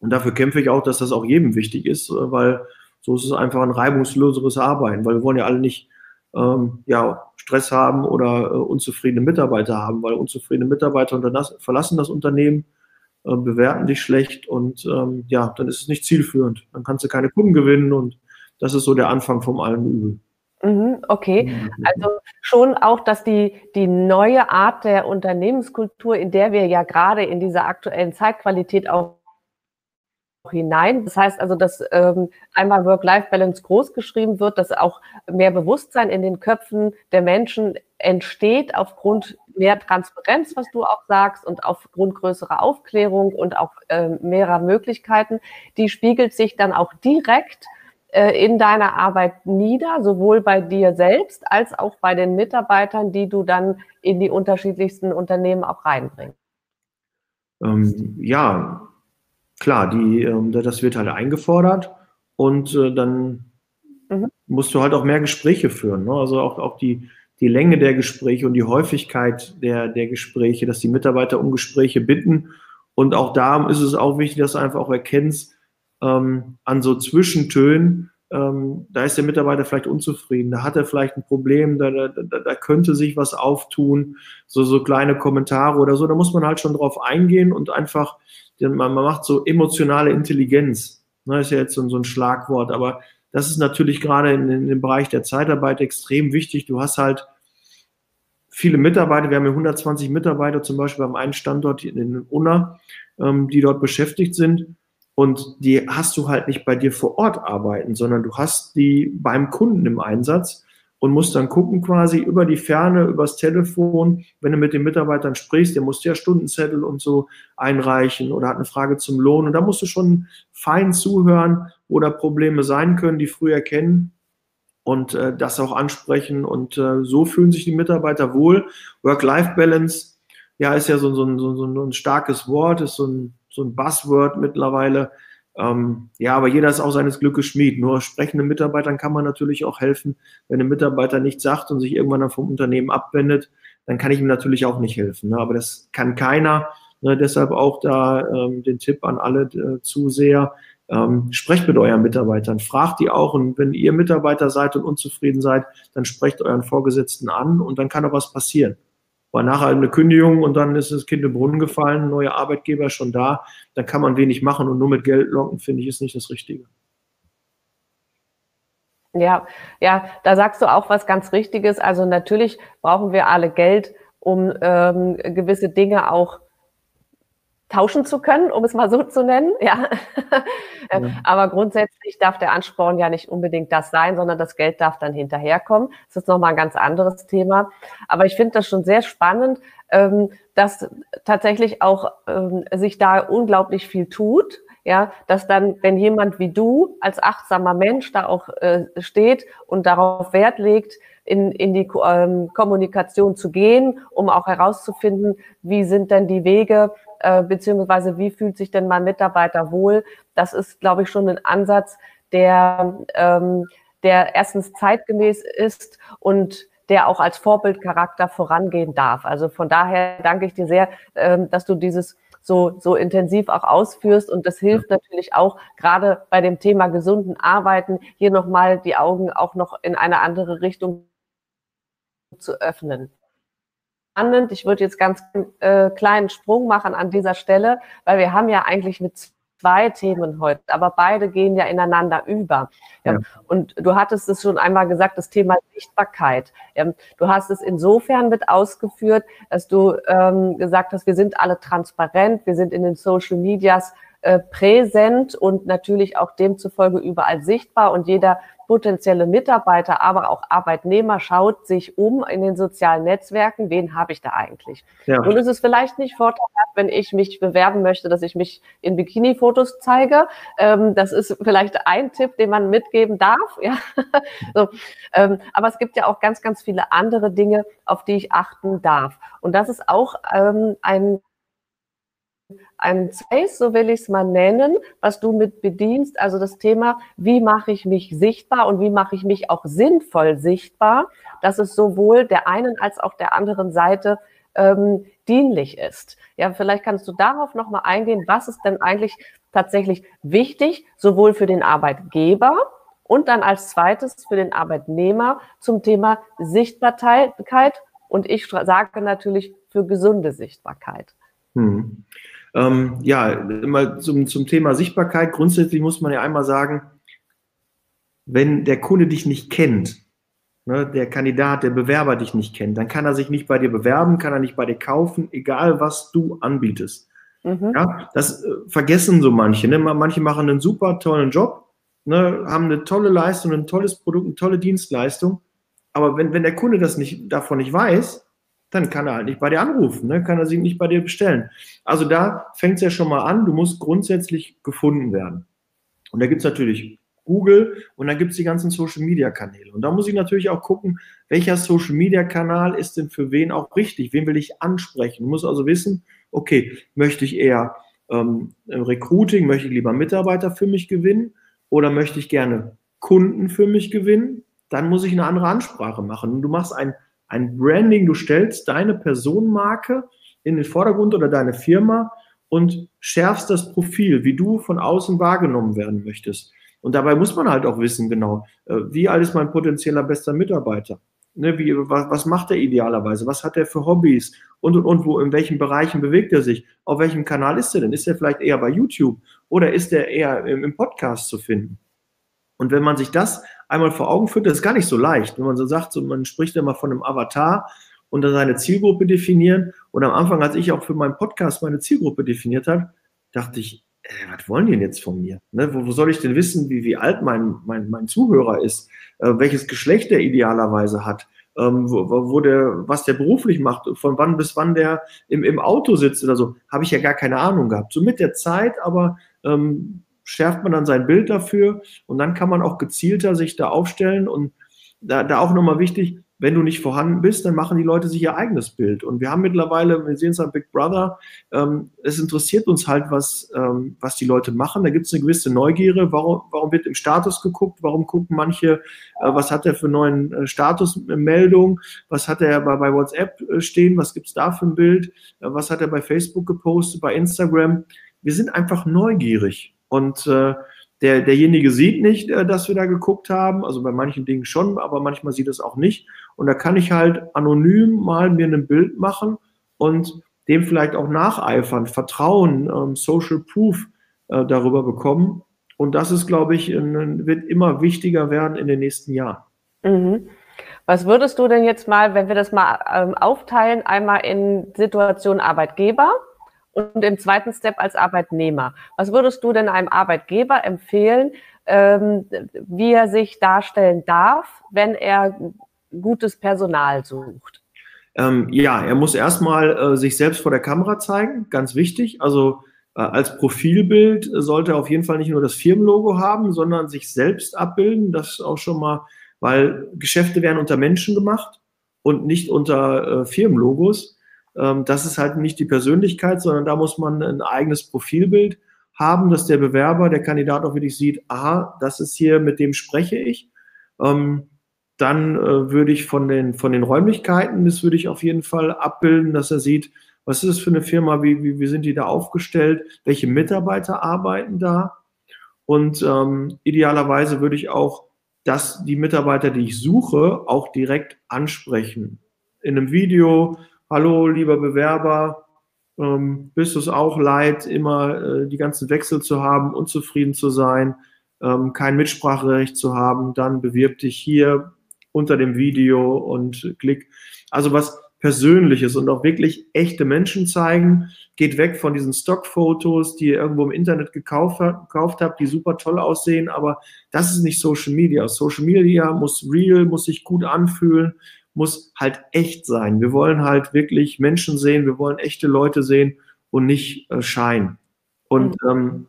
Und dafür kämpfe ich auch, dass das auch jedem wichtig ist, weil so ist es einfach ein reibungsloseres Arbeiten, weil wir wollen ja alle nicht ähm, ja, Stress haben oder äh, unzufriedene Mitarbeiter haben, weil unzufriedene Mitarbeiter verlassen das Unternehmen, äh, bewerten dich schlecht und ähm, ja, dann ist es nicht zielführend. Dann kannst du keine Kunden gewinnen und das ist so der Anfang vom allen Übel. Mhm, okay, mhm. also schon auch, dass die, die neue Art der Unternehmenskultur, in der wir ja gerade in dieser aktuellen Zeitqualität auch hinein. Das heißt also, dass ähm, einmal Work-Life-Balance groß geschrieben wird, dass auch mehr Bewusstsein in den Köpfen der Menschen entsteht aufgrund mehr Transparenz, was du auch sagst, und aufgrund größerer Aufklärung und auch äh, mehrerer Möglichkeiten. Die spiegelt sich dann auch direkt äh, in deiner Arbeit nieder, sowohl bei dir selbst als auch bei den Mitarbeitern, die du dann in die unterschiedlichsten Unternehmen auch reinbringst. Ähm, ja, klar, die, ähm, das wird halt eingefordert und äh, dann mhm. musst du halt auch mehr Gespräche führen. Ne? Also auch, auch die, die Länge der Gespräche und die Häufigkeit der, der Gespräche, dass die Mitarbeiter um Gespräche bitten. Und auch da ist es auch wichtig, dass du einfach auch erkennst, ähm, an so Zwischentönen, ähm, da ist der Mitarbeiter vielleicht unzufrieden, da hat er vielleicht ein Problem, da, da, da könnte sich was auftun, so, so kleine Kommentare oder so, da muss man halt schon drauf eingehen und einfach man, man macht so emotionale Intelligenz. Ne, ist ja jetzt so, so ein Schlagwort, aber das ist natürlich gerade in, in, dem Bereich der Zeitarbeit extrem wichtig. Du hast halt viele Mitarbeiter, wir haben ja 120 Mitarbeiter zum Beispiel am einen Standort in Unna, ähm, die dort beschäftigt sind. Und die hast du halt nicht bei dir vor Ort arbeiten, sondern du hast die beim Kunden im Einsatz und musst dann gucken quasi über die Ferne, übers Telefon, wenn du mit den Mitarbeitern sprichst, der muss ja Stundenzettel und so einreichen oder hat eine Frage zum Lohn. Und da musst du schon fein zuhören, wo da Probleme sein können, die früh erkennen und äh, das auch ansprechen und äh, so fühlen sich die Mitarbeiter wohl. Work-Life-Balance, ja, ist ja so, so, so, so ein starkes Wort, ist so ein, so ein Buzzword mittlerweile. Ähm, ja, aber jeder ist auch seines Glückes Schmied. Nur sprechenden Mitarbeitern kann man natürlich auch helfen. Wenn ein Mitarbeiter nichts sagt und sich irgendwann dann vom Unternehmen abwendet, dann kann ich ihm natürlich auch nicht helfen. Ne? Aber das kann keiner. Ne? Deshalb auch da ähm, den Tipp an alle äh, Zuseher. Ähm, sprecht mit euren Mitarbeitern, fragt die auch und wenn ihr Mitarbeiter seid und unzufrieden seid, dann sprecht euren Vorgesetzten an und dann kann auch was passieren war nachher eine Kündigung und dann ist das Kind im Brunnen gefallen, neuer Arbeitgeber schon da, dann kann man wenig machen und nur mit Geld locken, finde ich, ist nicht das Richtige. Ja, ja, da sagst du auch was ganz Richtiges. Also natürlich brauchen wir alle Geld, um ähm, gewisse Dinge auch tauschen zu können, um es mal so zu nennen. Ja. *laughs* ja. Aber grundsätzlich darf der Ansporn ja nicht unbedingt das sein, sondern das Geld darf dann hinterherkommen. Das ist nochmal ein ganz anderes Thema. Aber ich finde das schon sehr spannend, ähm, dass tatsächlich auch ähm, sich da unglaublich viel tut ja, dass dann, wenn jemand wie du als achtsamer Mensch da auch äh, steht und darauf Wert legt, in, in die ähm, Kommunikation zu gehen, um auch herauszufinden, wie sind denn die Wege, äh, beziehungsweise wie fühlt sich denn mein Mitarbeiter wohl. Das ist, glaube ich, schon ein Ansatz, der, ähm, der erstens zeitgemäß ist und der auch als Vorbildcharakter vorangehen darf. Also von daher danke ich dir sehr, ähm, dass du dieses so, so intensiv auch ausführst. Und das hilft natürlich auch gerade bei dem Thema gesunden Arbeiten, hier nochmal die Augen auch noch in eine andere Richtung zu öffnen. Spannend. Ich würde jetzt ganz äh, kleinen Sprung machen an dieser Stelle, weil wir haben ja eigentlich mit zwei Themen heute, aber beide gehen ja ineinander über. Ja. Und du hattest es schon einmal gesagt, das Thema Sichtbarkeit. Du hast es insofern mit ausgeführt, dass du ähm, gesagt hast, wir sind alle transparent, wir sind in den Social Medias äh, präsent und natürlich auch demzufolge überall sichtbar und jeder potenzielle Mitarbeiter, aber auch Arbeitnehmer schaut sich um in den sozialen Netzwerken, wen habe ich da eigentlich? Ja. Und es ist vielleicht nicht vorteilhaft, wenn ich mich bewerben möchte, dass ich mich in Bikini-Fotos zeige. Ähm, das ist vielleicht ein Tipp, den man mitgeben darf. *laughs* Ja? so, ähm, aber es gibt ja auch ganz, ganz viele andere Dinge, auf die ich achten darf. Und das ist auch ähm, ein ein Space, so will ich es mal nennen, was du mit bedienst. Also das Thema, wie mache ich mich sichtbar und wie mache ich mich auch sinnvoll sichtbar, dass es sowohl der einen als auch der anderen Seite ähm, dienlich ist. Ja, vielleicht kannst du darauf nochmal eingehen, was ist denn eigentlich tatsächlich wichtig, sowohl für den Arbeitgeber und dann als zweites für den Arbeitnehmer zum Thema Sichtbarkeit und ich sage natürlich für gesunde Sichtbarkeit. Hm. Ähm, ja, immer zum, zum Thema Sichtbarkeit. Grundsätzlich muss man ja einmal sagen, wenn der Kunde dich nicht kennt, ne, der Kandidat, der Bewerber dich nicht kennt, dann kann er sich nicht bei dir bewerben, kann er nicht bei dir kaufen, egal was du anbietest. Mhm. Ja, das äh, vergessen so manche. Ne? Manche machen einen super tollen Job, ne, haben eine tolle Leistung, ein tolles Produkt, eine tolle Dienstleistung. Aber wenn, wenn der Kunde das nicht, davon nicht weiß, dann kann er halt nicht bei dir anrufen, ne? kann er sich nicht bei dir bestellen. Also da fängt es ja schon mal an, du musst grundsätzlich gefunden werden. Und da gibt es natürlich Google und dann gibt es die ganzen Social-Media-Kanäle. Und da muss ich natürlich auch gucken, welcher Social-Media-Kanal ist denn für wen auch richtig, wen will ich ansprechen. Du musst also wissen, okay, möchte ich eher ähm, Recruiting, möchte ich lieber Mitarbeiter für mich gewinnen oder möchte ich gerne Kunden für mich gewinnen, dann muss ich eine andere Ansprache machen. Und du machst ein ein Branding, du stellst deine Personenmarke in den Vordergrund oder deine Firma und schärfst das Profil, wie du von außen wahrgenommen werden möchtest. Und dabei muss man halt auch wissen, genau, äh, wie alt ist mein potenzieller bester Mitarbeiter? Ne, wie, was, was macht er idealerweise? Was hat er für Hobbys? Und, und, und, wo, in welchen Bereichen bewegt er sich? Auf welchem Kanal ist er denn? Ist er vielleicht eher bei YouTube oder ist er eher im, im Podcast zu finden? Und wenn man sich das einmal vor Augen führt, das ist gar nicht so leicht. Wenn man so sagt, so, man spricht immer von einem Avatar und dann seine Zielgruppe definieren. Und am Anfang, als ich auch für meinen Podcast meine Zielgruppe definiert habe, dachte ich, äh, was wollen die denn jetzt von mir? Ne, wo, wo, soll ich denn wissen, wie, wie alt mein, mein, mein Zuhörer ist, äh, welches Geschlecht er idealerweise hat, ähm, wo, wo der, was der beruflich macht, von wann bis wann der im, im Auto sitzt oder so, habe ich ja gar keine Ahnung gehabt. So mit der Zeit, aber ähm, schärft man dann sein Bild dafür und dann kann man auch gezielter sich da aufstellen und da, da auch nochmal wichtig, wenn du nicht vorhanden bist, dann machen die Leute sich ihr eigenes Bild. Und wir haben mittlerweile, wir sehen es an Big Brother, ähm, es interessiert uns halt, was, ähm, was die Leute machen. Da gibt es eine gewisse Neugierde. Warum, warum wird im Status geguckt? Warum gucken manche, äh, was hat er für neuen äh, Statusmeldungen? Was hat er bei, bei WhatsApp äh, stehen? Was gibt es da für ein Bild? Äh, was hat er bei Facebook gepostet, bei Instagram? Wir sind einfach neugierig. Und äh, der, derjenige sieht nicht, äh, dass wir da geguckt haben, also bei manchen Dingen schon, aber manchmal sieht es auch nicht. Und da kann ich halt anonym mal mir ein Bild machen und dem vielleicht auch nacheifern, Vertrauen, ähm, Social Proof äh, darüber bekommen. Und das ist, glaube ich, in, wird immer wichtiger werden in den nächsten Jahren. Mhm. Was würdest du denn jetzt mal, wenn wir das mal ähm, aufteilen, einmal in Situation Arbeitgeber, und im zweiten Step als Arbeitnehmer. Was würdest du denn einem Arbeitgeber empfehlen, ähm, wie er sich darstellen darf, wenn er gutes Personal sucht? Ähm, ja, er muss erstmal äh, sich selbst vor der Kamera zeigen, ganz wichtig. Also Äh, als Profilbild sollte auf jeden Fall nicht nur das Firmenlogo haben, sondern sich selbst abbilden. Das auch schon mal, weil Geschäfte werden unter Menschen gemacht und nicht unter äh, Firmenlogos. Ähm, das ist halt nicht die Persönlichkeit, sondern da muss man ein eigenes Profilbild haben, dass der Bewerber, der Kandidat auch wirklich sieht, aha, das ist hier, mit dem spreche ich. Ähm, dann äh, würde ich von den, von den Räumlichkeiten, das würde ich auf jeden Fall abbilden, dass er sieht, was ist das für eine Firma, wie, wie, wie sind die da aufgestellt, welche Mitarbeiter arbeiten da. Und ähm, idealerweise würde ich auch dass die Mitarbeiter, die ich suche, auch direkt ansprechen. In einem Video, hallo lieber Bewerber, ähm, bist du es auch leid, immer äh, die ganzen Wechsel zu haben, unzufrieden zu sein, ähm, kein Mitspracherecht zu haben, dann bewirb dich hier unter dem Video und klick. Also was Persönliches und auch wirklich echte Menschen zeigen. Geht weg von diesen Stockfotos, die ihr irgendwo im Internet gekauft, gekauft habt, die super toll aussehen, aber das ist nicht Social Media. Social Media muss real, muss sich gut anfühlen, muss halt echt sein. Wir wollen halt wirklich Menschen sehen, wir wollen echte Leute sehen und nicht äh, Schein. Und mhm. ähm,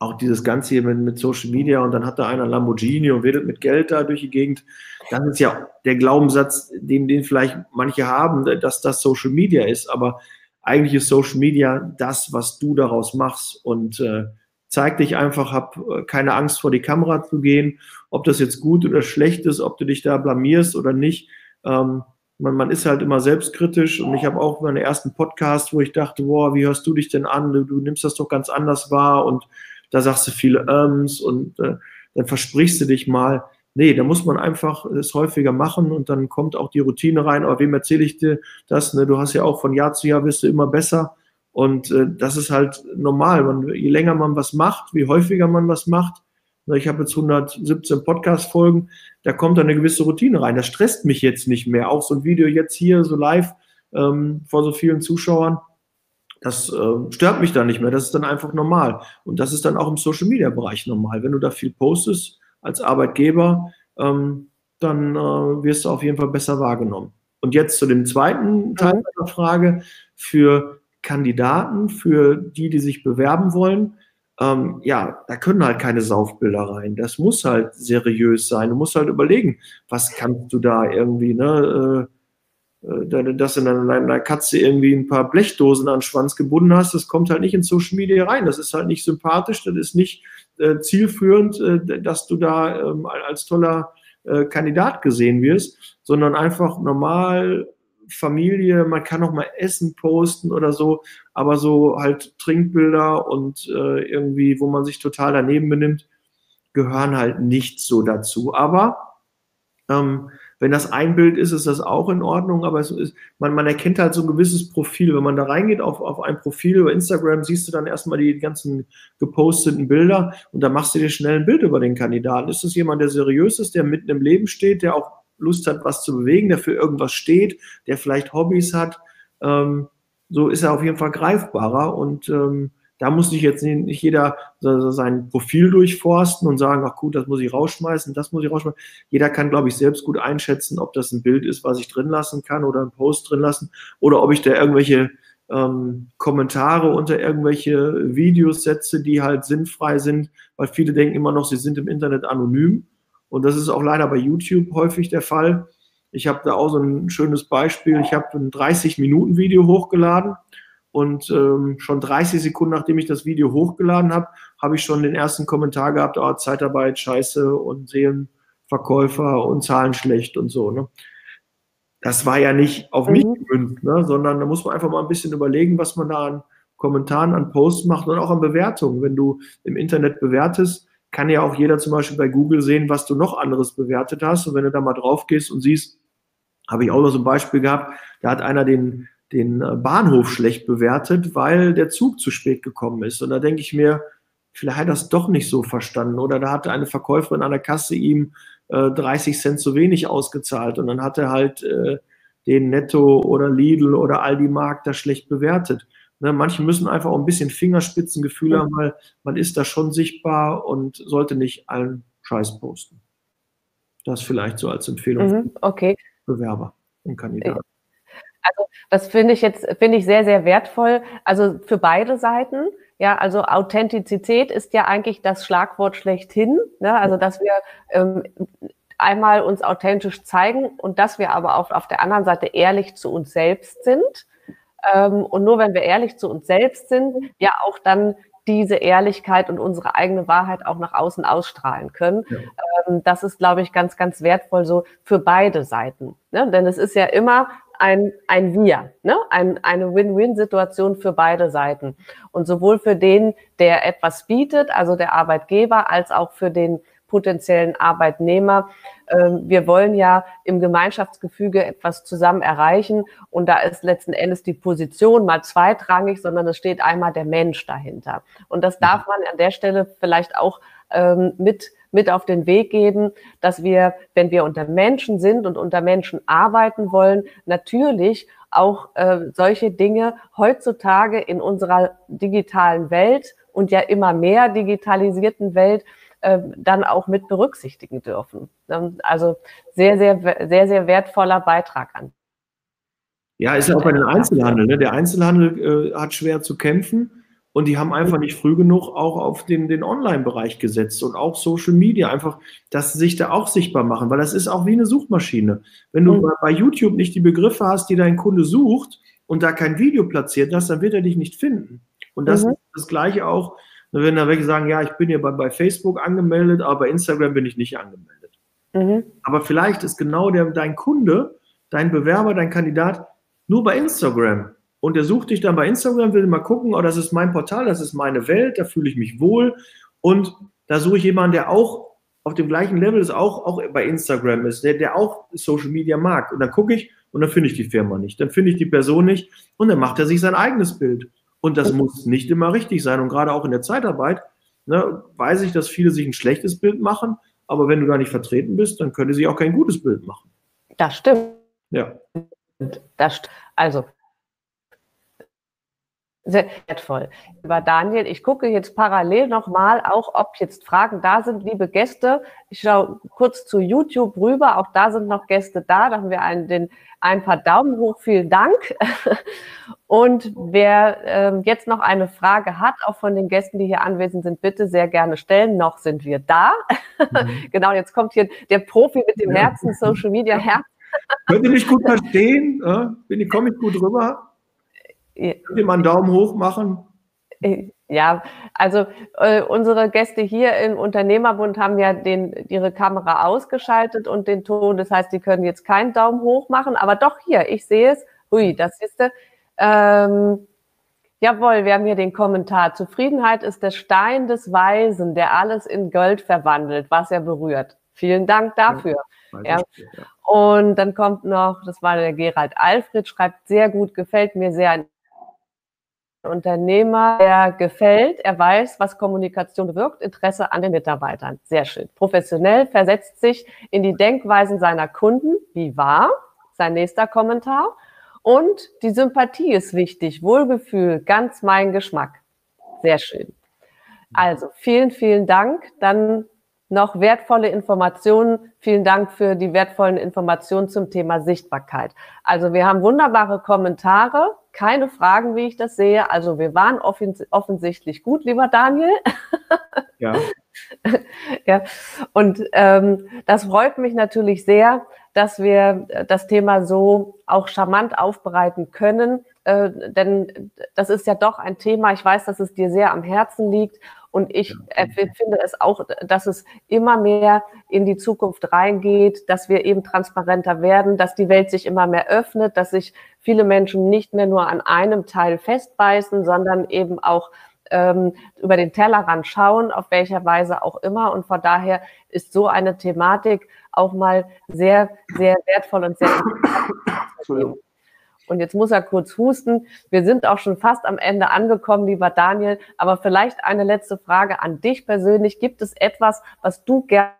auch dieses Ganze hier mit, mit, Social Media und dann hat da einer Lamborghini und redet mit Geld da durch die Gegend. Das ist ja der Glaubenssatz, den, den vielleicht manche haben, dass das Social Media ist. Aber eigentlich ist Social Media das, was du daraus machst und äh, zeig dich einfach, hab äh, keine Angst vor die Kamera zu gehen, ob das jetzt gut oder schlecht ist, ob du dich da blamierst oder nicht. Ähm, man, man ist halt immer selbstkritisch und ich habe auch meinen ersten Podcast, wo ich dachte, boah, wie hörst du dich denn an? Du, du nimmst das doch ganz anders wahr und da sagst du viele Ähms und äh, dann versprichst du dich mal. Nee, da muss man einfach es häufiger machen und dann kommt auch die Routine rein. Aber wem erzähle ich dir das? Ne? Du hast ja auch von Jahr zu Jahr wirst du immer besser. Und äh, das ist halt normal. Man, je länger man was macht, wie häufiger man was macht. Ne, ich habe jetzt 117 Podcast-Folgen, da kommt eine gewisse Routine rein. Das stresst mich jetzt nicht mehr. Auch so ein Video jetzt hier so live ähm, vor so vielen Zuschauern das äh, stört mich dann nicht mehr. Das ist dann einfach normal. Und das ist dann auch im Social Media Bereich normal. Wenn du da viel postest als Arbeitgeber, ähm, dann äh, wirst du auf jeden Fall besser wahrgenommen. Und jetzt zu dem zweiten Teil mhm. der Frage für Kandidaten, für die, die sich bewerben wollen. Ähm, ja, da können halt keine Saufbilder rein. Das muss halt seriös sein. Du musst halt überlegen, was kannst du da irgendwie, ne? Äh, äh, dass du einer Katze irgendwie ein paar Blechdosen an den Schwanz gebunden hast, das kommt halt nicht in Social Media rein. Das ist halt nicht sympathisch, das ist nicht äh, zielführend, äh, dass du da ähm, als toller äh, Kandidat gesehen wirst, sondern einfach normal Familie, man kann auch mal Essen posten oder so, aber so halt Trinkbilder und äh, irgendwie, wo man sich total daneben benimmt, gehören halt nicht so dazu. Aber ähm, wenn das ein Bild ist, ist das auch in Ordnung, aber es ist, man, man erkennt halt so ein gewisses Profil. Wenn man da reingeht auf, auf ein Profil über Instagram, siehst du dann erstmal die ganzen geposteten Bilder und da machst du dir schnell ein Bild über den Kandidaten. Ist das jemand, der seriös ist, der mitten im Leben steht, der auch Lust hat, was zu bewegen, der für irgendwas steht, der vielleicht Hobbys hat? Ähm, so ist er auf jeden Fall greifbarer und ähm, da muss sich jetzt nicht jeder sein Profil durchforsten und sagen, ach gut, das muss ich rausschmeißen, das muss ich rausschmeißen. Jeder kann, glaube ich, selbst gut einschätzen, ob das ein Bild ist, was ich drin lassen kann oder ein Post drin lassen oder ob ich da irgendwelche ähm, Kommentare unter irgendwelche Videos setze, die halt sinnfrei sind, weil viele denken immer noch, sie sind im Internet anonym. Und das ist auch leider bei YouTube häufig der Fall. Ich habe da auch so ein schönes Beispiel. Ich habe ein 30-Minuten-Video hochgeladen und ähm, schon 30 Sekunden, nachdem ich das Video hochgeladen habe, habe ich schon den ersten Kommentar gehabt, oh, Zeitarbeit, scheiße und Seelenverkäufer und Zahlen schlecht und so. Ne? Das war ja nicht auf mhm. mich gemünzt, ne? sondern da muss man einfach mal ein bisschen überlegen, was man da an Kommentaren, an Posts macht und auch an Bewertungen. Wenn du im Internet bewertest, kann ja auch jeder zum Beispiel bei Google sehen, was du noch anderes bewertet hast. Und wenn du da mal drauf gehst und siehst, habe ich auch noch so ein Beispiel gehabt, da hat einer den den äh, Bahnhof schlecht bewertet, weil der Zug zu spät gekommen ist. Und da denke ich mir, vielleicht hat er das doch nicht so verstanden. Oder da hatte eine Verkäuferin an der Kasse ihm äh, 30 Cent zu wenig ausgezahlt und dann hat er halt äh, den Netto oder Lidl oder Aldi Markt da schlecht bewertet. Ne, manche müssen einfach auch ein bisschen Fingerspitzengefühl haben, weil man ist da schon sichtbar und sollte nicht allen Scheiß posten. Das vielleicht so als Empfehlung mhm, okay. für Bewerber und Kandidaten. Also das finde ich jetzt finde ich sehr sehr wertvoll. Also für beide Seiten. Ja, also Authentizität ist ja eigentlich das Schlagwort schlechthin. Ne? Also, dass wir ähm, einmal uns authentisch zeigen und dass wir aber auch auf der anderen Seite ehrlich zu uns selbst sind. Ähm, und nur wenn wir ehrlich zu uns selbst sind, ja auch dann diese Ehrlichkeit und unsere eigene Wahrheit auch nach außen ausstrahlen können. Ja. Ähm, das ist, glaube ich, ganz, ganz wertvoll so für beide Seiten. Ne? Denn es ist ja immer ein, ein Wir, ne? ein, eine Win-Win-Situation für beide Seiten. Und sowohl für den, der etwas bietet, also der Arbeitgeber, als auch für den potenziellen Arbeitnehmer. Ähm, wir wollen ja im Gemeinschaftsgefüge etwas zusammen erreichen und da ist letzten Endes die Position mal zweitrangig, sondern es steht einmal der Mensch dahinter. Und das darf man an der Stelle vielleicht auch ähm, mit mit auf den Weg geben, dass wir, wenn wir unter Menschen sind und unter Menschen arbeiten wollen, natürlich auch äh, solche Dinge heutzutage in unserer digitalen Welt und ja immer mehr digitalisierten Welt dann auch mit berücksichtigen dürfen. Ähm, also sehr, sehr, sehr, sehr wertvoller Beitrag an. Ja, ist ja auch bei den Einzelhandel. Ne? Der Einzelhandel äh, hat schwer zu kämpfen und die haben einfach nicht früh genug auch auf den, den Online-Bereich gesetzt und auch Social Media einfach, dass sie sich da auch sichtbar machen, weil das ist auch wie eine Suchmaschine. Wenn du mhm. bei YouTube nicht die Begriffe hast, die dein Kunde sucht und da kein Video platziert hast, dann wird er dich nicht finden. Und das mhm. ist das Gleiche auch wenn da welche sagen, ja, ich bin hier bei, bei Facebook angemeldet, aber bei Instagram bin ich nicht angemeldet. Mhm. Aber vielleicht ist genau der, dein Kunde, dein Bewerber, dein Kandidat nur bei Instagram. Und der sucht dich dann bei Instagram, will mal gucken, oh, das ist mein Portal, das ist meine Welt, da fühle ich mich wohl. Und da suche ich jemanden, der auch auf dem gleichen Level ist, auch, auch bei Instagram ist, der, der auch Social Media mag. Und dann gucke ich und dann finde ich die Firma nicht, dann finde ich die Person nicht und dann macht er sich sein eigenes Bild. Und das muss nicht immer richtig sein. Und gerade auch in der Zeitarbeit ne, weiß ich, dass viele sich ein schlechtes Bild machen. Aber wenn du da nicht vertreten bist, dann können sie auch kein gutes Bild machen. Das stimmt. Ja. Das, also, sehr wertvoll. Lieber Daniel, ich gucke jetzt parallel nochmal auch, ob jetzt Fragen da sind, liebe Gäste. Ich schaue kurz zu YouTube rüber, auch da sind noch Gäste da. Da haben wir einen, den, ein paar Daumen hoch, vielen Dank. *laughs* Und wer ähm, jetzt noch eine Frage hat, auch von den Gästen, die hier anwesend sind, bitte sehr gerne stellen. Noch sind wir da. Mhm. *laughs* genau, jetzt kommt hier der Profi mit dem Herzen, Social Media Herz. Könnt ihr mich gut verstehen? Bin ich, komme ich gut rüber? Könnt ihr mal einen Daumen hoch machen? Ja, also äh, unsere Gäste hier im Unternehmerbund haben ja den, ihre Kamera ausgeschaltet und den Ton. Das heißt, die können jetzt keinen Daumen hoch machen. Aber doch hier, ich sehe es. Hui, das ist der. Ähm, jawohl, wir haben hier den Kommentar. Zufriedenheit ist der Stein des Weisen, der alles in Gold verwandelt, was er berührt. Vielen Dank dafür. Ja, ja. Und dann kommt noch, das war der Gerald Alfred, schreibt sehr gut, gefällt mir sehr ein Unternehmer, der gefällt, er weiß, was Kommunikation wirkt, Interesse an den Mitarbeitern. Sehr schön. Professionell versetzt sich in die Denkweisen seiner Kunden. Wie war? Sein nächster Kommentar. Und die Sympathie ist wichtig. Wohlgefühl, ganz mein Geschmack. Sehr schön. Also vielen, vielen Dank. Dann noch wertvolle Informationen. Vielen Dank für die wertvollen Informationen zum Thema Sichtbarkeit. Also wir haben wunderbare Kommentare, keine Fragen, wie ich das sehe. Also wir waren offens offensichtlich gut, lieber Daniel. *laughs* Ja. *laughs* ja. Und ähm, das freut mich natürlich sehr, dass wir das Thema so auch charmant aufbereiten können. Äh, denn das ist ja doch ein Thema, ich weiß, dass es dir sehr am Herzen liegt und ich ja. finde es auch, dass es immer mehr in die Zukunft reingeht, dass wir eben transparenter werden, dass die Welt sich immer mehr öffnet, dass sich viele Menschen nicht mehr nur an einem Teil festbeißen, sondern eben auch ähm, über den Tellerrand schauen, auf welcher Weise auch immer. Und von daher ist so eine Thematik auch mal sehr, sehr wertvoll und sehr *coughs* interessant. Und jetzt muss er kurz husten. Wir sind auch schon fast am Ende angekommen, lieber Daniel. Aber vielleicht eine letzte Frage an dich persönlich. Gibt es etwas, was du gerne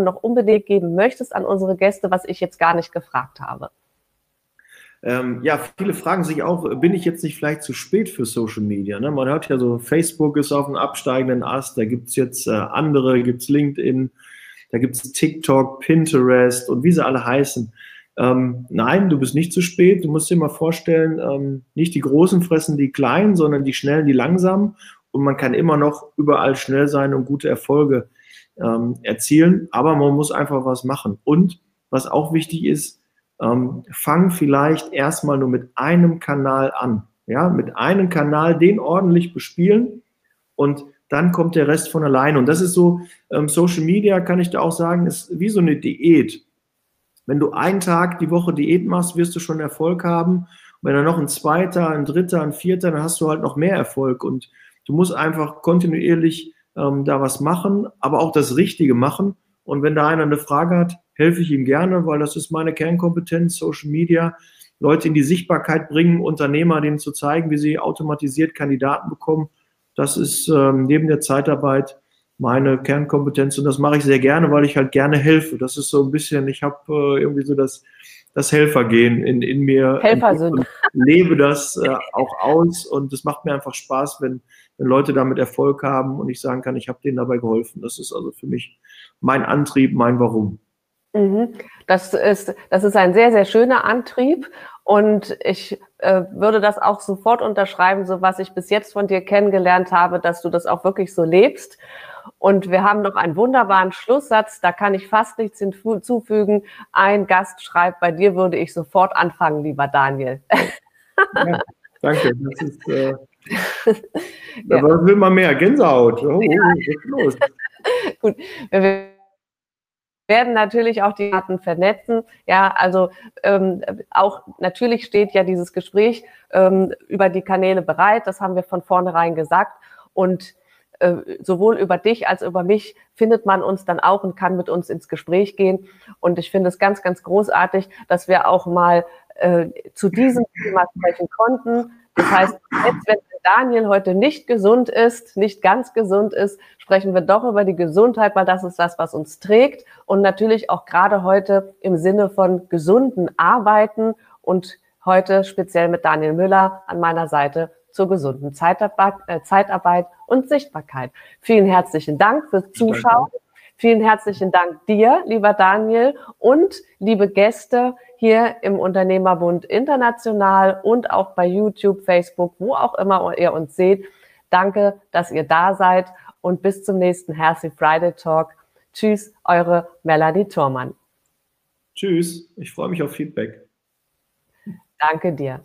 noch unbedingt geben möchtest an unsere Gäste, was ich jetzt gar nicht gefragt habe? Ähm, ja, viele fragen sich auch, bin ich jetzt nicht vielleicht zu spät für Social Media? Ne? Man hört ja so, Facebook ist auf einem absteigenden Ast, da gibt es jetzt äh, andere, gibt es LinkedIn, da gibt es TikTok, Pinterest und wie sie alle heißen Ähm, nein, du bist nicht zu spät. Du musst dir mal vorstellen, ähm, nicht die Großen fressen die Kleinen, sondern die Schnellen, die Langsamen. Und man kann immer noch überall schnell sein und gute Erfolge ähm, erzielen. Aber man muss einfach was machen. Und was auch wichtig ist, ähm, fang vielleicht erstmal nur mit einem Kanal an. Ja, mit einem Kanal den ordentlich bespielen und dann kommt der Rest von alleine. Und das ist so, ähm, Social Media kann ich da auch sagen, ist wie so eine Diät. Wenn du einen Tag die Woche Diät machst, wirst du schon Erfolg haben. Und wenn dann noch ein zweiter, ein dritter, ein vierter, dann hast du halt noch mehr Erfolg. Und du musst einfach kontinuierlich ähm, da was machen, aber auch das Richtige machen. Und wenn da einer eine Frage hat, helfe ich ihm gerne, weil das ist meine Kernkompetenz, Social Media. Leute in die Sichtbarkeit bringen, Unternehmer denen zu zeigen, wie sie automatisiert Kandidaten bekommen. Das ist ähm, neben der Zeitarbeit meine Kernkompetenz und das mache ich sehr gerne, weil ich halt gerne helfe. Das ist so ein bisschen, ich habe äh, irgendwie so das, das Helfergehen in, in mir. Helfer sind. lebe das äh, auch aus und es macht mir einfach Spaß, wenn, wenn Leute damit Erfolg haben und ich sagen kann, ich habe denen dabei geholfen. Das ist also für mich mein Antrieb, mein Warum. Mhm. Das ist, das ist ein sehr, sehr schöner Antrieb. Und ich äh, würde das auch sofort unterschreiben, so was ich bis jetzt von dir kennengelernt habe, dass du das auch wirklich so lebst. Und wir haben noch einen wunderbaren Schlusssatz, da kann ich fast nichts hinzufügen. Ein Gast schreibt, bei dir würde ich sofort anfangen, lieber Daniel. Ja, danke. Das ist, äh, *laughs* ja. will man mehr? Gänsehaut. Oh, ja. los. *laughs* Gut. Wir werden natürlich auch die Daten vernetzen. Ja, also ähm, auch natürlich steht ja dieses Gespräch ähm, über die Kanäle bereit. Das haben wir von vornherein gesagt. Und äh, sowohl über dich als über mich findet man uns dann auch und kann mit uns ins Gespräch gehen. Und ich finde es ganz, ganz großartig, dass wir auch mal äh, zu diesem Thema sprechen konnten. Das heißt, jetzt, wenn Daniel heute nicht gesund ist, nicht ganz gesund ist, sprechen wir doch über die Gesundheit, weil das ist das, was uns trägt. Und natürlich auch gerade heute im Sinne von gesunden Arbeiten und heute speziell mit Daniel Müller an meiner Seite zur gesunden Zeitarbeit, äh, Zeitarbeit und Sichtbarkeit. Vielen herzlichen Dank fürs Zuschauen. Vielen herzlichen Dank dir, lieber Daniel, und liebe Gäste hier im Unternehmerbund International und auch bei YouTube, Facebook, wo auch immer ihr uns seht. Danke, dass ihr da seid und bis zum nächsten Healthy Friday Talk. Tschüss, eure Melanie Thormann. Tschüss, ich freue mich auf Feedback. Danke dir.